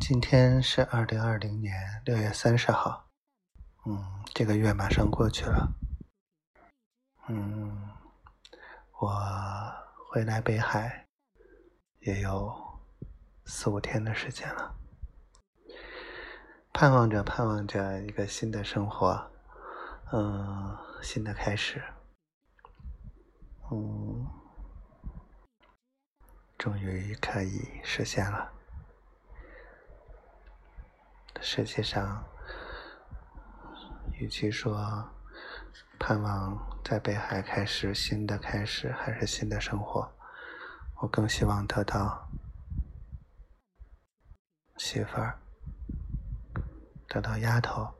今天是二零二零年六月三十号，嗯，这个月马上过去了，嗯，我回来北海也有四五天的时间了，盼望着盼望着一个新的生活，嗯，新的开始，嗯，终于可以实现了。实际上，与其说盼望在北海开始新的开始，还是新的生活，我更希望得到媳妇儿，得到丫头，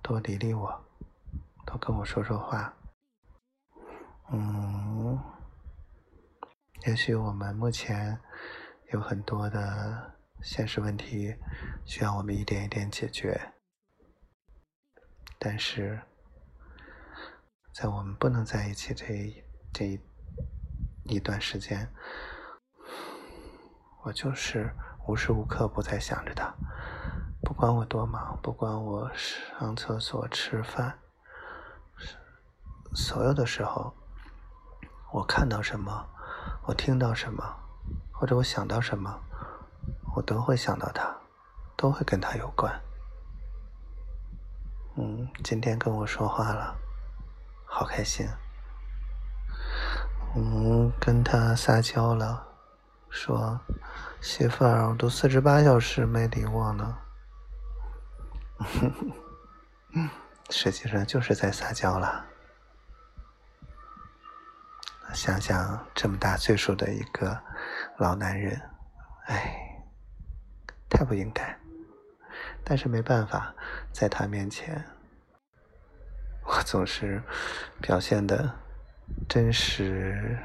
多理理我，多跟我说说话。嗯，也许我们目前有很多的。现实问题需要我们一点一点解决，但是在我们不能在一起这这一段时间，我就是无时无刻不在想着他，不管我多忙，不管我上厕所、吃饭，所有的时候，我看到什么，我听到什么，或者我想到什么。我都会想到他，都会跟他有关。嗯，今天跟我说话了，好开心。嗯，跟他撒娇了，说媳妇儿，我都四十八小时没理我呢。实际上就是在撒娇了。想想这么大岁数的一个老男人，哎。太不应该，但是没办法，在他面前，我总是表现的真实，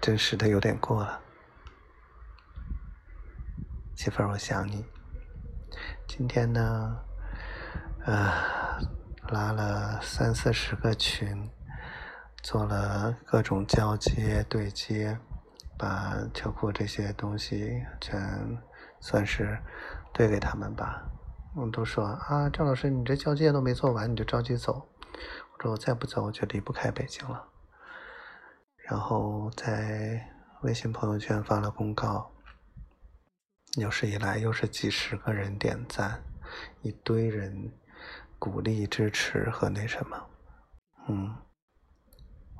真实的有点过了。媳妇儿，我想你。今天呢，呃，拉了三四十个群，做了各种交接对接，把秋裤这些东西全。算是对给他们吧，我都说啊，赵老师，你这交接都没做完，你就着急走。我说我再不走，我就离不开北京了。然后在微信朋友圈发了公告，有史以来又是几十个人点赞，一堆人鼓励支持和那什么，嗯，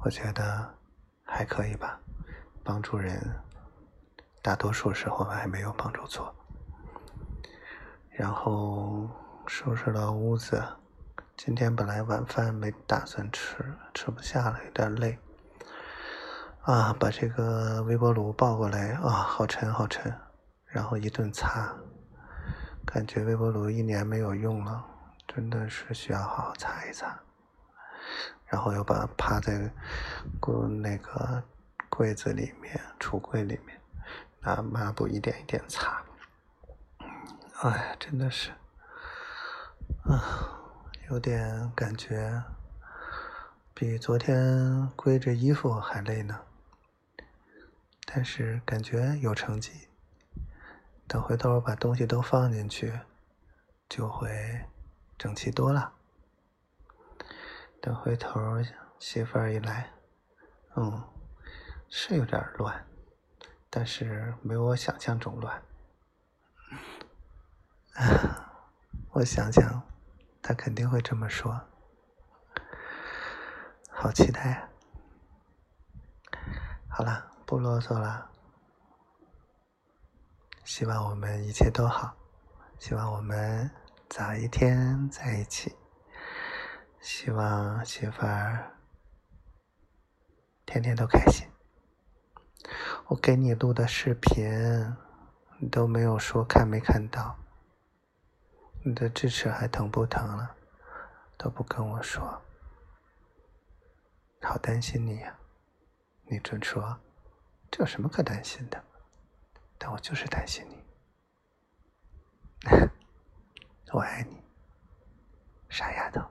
我觉得还可以吧，帮助人。大多数时候还没有帮助错，然后收拾了屋子。今天本来晚饭没打算吃，吃不下了，有点累。啊，把这个微波炉抱过来，啊，好沉好沉。然后一顿擦，感觉微波炉一年没有用了，真的是需要好好擦一擦。然后又把趴在柜那个柜子里面，橱柜里面。拿抹布一点一点擦，哎呀，真的是，啊，有点感觉，比昨天归着衣服还累呢。但是感觉有成绩，等回头把东西都放进去，就会整齐多了。等回头媳妇儿一来，嗯，是有点乱。但是没有我想象中乱，我想想，他肯定会这么说，好期待啊！好了，不啰嗦了，希望我们一切都好，希望我们早一天在一起，希望媳妇儿天天都开心。我给你录的视频，你都没有说看没看到，你的智齿还疼不疼了，都不跟我说，好担心你呀！你准说，这有什么可担心的？但我就是担心你，我爱你，傻丫头。